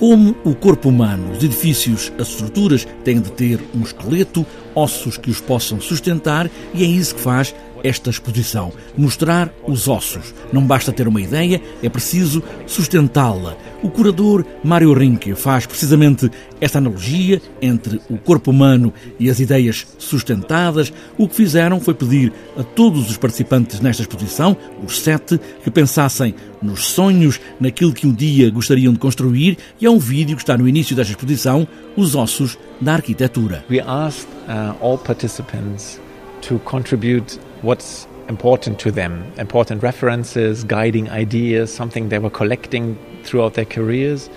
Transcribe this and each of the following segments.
Como o corpo humano, os edifícios, as estruturas têm de ter um esqueleto, ossos que os possam sustentar, e é isso que faz esta exposição. Mostrar os ossos. Não basta ter uma ideia, é preciso sustentá-la. O curador Mário Rinke faz precisamente esta analogia entre o corpo humano e as ideias sustentadas. O que fizeram foi pedir a todos os participantes nesta exposição, os sete, que pensassem nos sonhos, naquilo que um dia gostariam de construir, e é um vídeo que está no início desta exposição, Os Ossos da Arquitetura. We asked uh, all participants to contribute what's important to them, important references, guiding ideas, something they were collecting throughout their careers.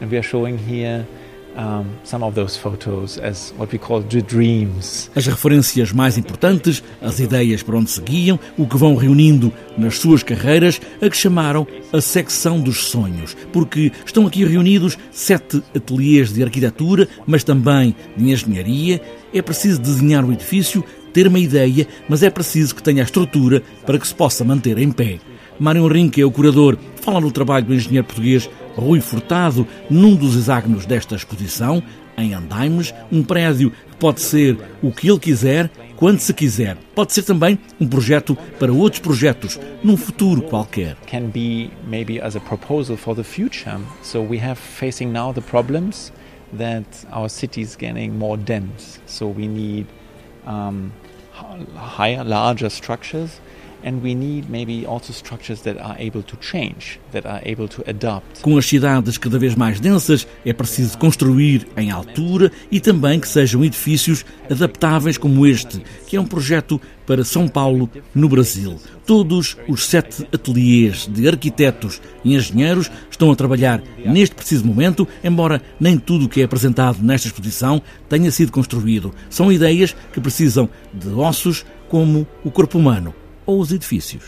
And we are showing here um, some of those photos as what we call the dreams. As referências mais importantes, as ideias para onde seguiam, o que vão reunindo nas suas carreiras, a que chamaram a secção dos sonhos, porque estão aqui reunidos sete ateliês de arquitetura, mas também de engenharia. É preciso desenhar o edifício ter uma ideia, mas é preciso que tenha a estrutura para que se possa manter em pé. Mário Rinque é o curador, fala no trabalho do engenheiro português Rui Furtado, num dos hexágonos desta exposição, em Andaimes, um prédio que pode ser o que ele quiser, quando se quiser. Pode ser também um projeto para outros projetos, num futuro qualquer. Can be maybe as a proposal for the future. So we have facing now the problems that our city is getting more dense. So we need um, higher, larger structures. Com as cidades cada vez mais densas, é preciso construir em altura e também que sejam edifícios adaptáveis como este, que é um projeto para São Paulo, no Brasil. Todos os sete ateliês de arquitetos e engenheiros estão a trabalhar neste preciso momento, embora nem tudo o que é apresentado nesta exposição tenha sido construído. São ideias que precisam de ossos como o corpo humano ou os edifícios.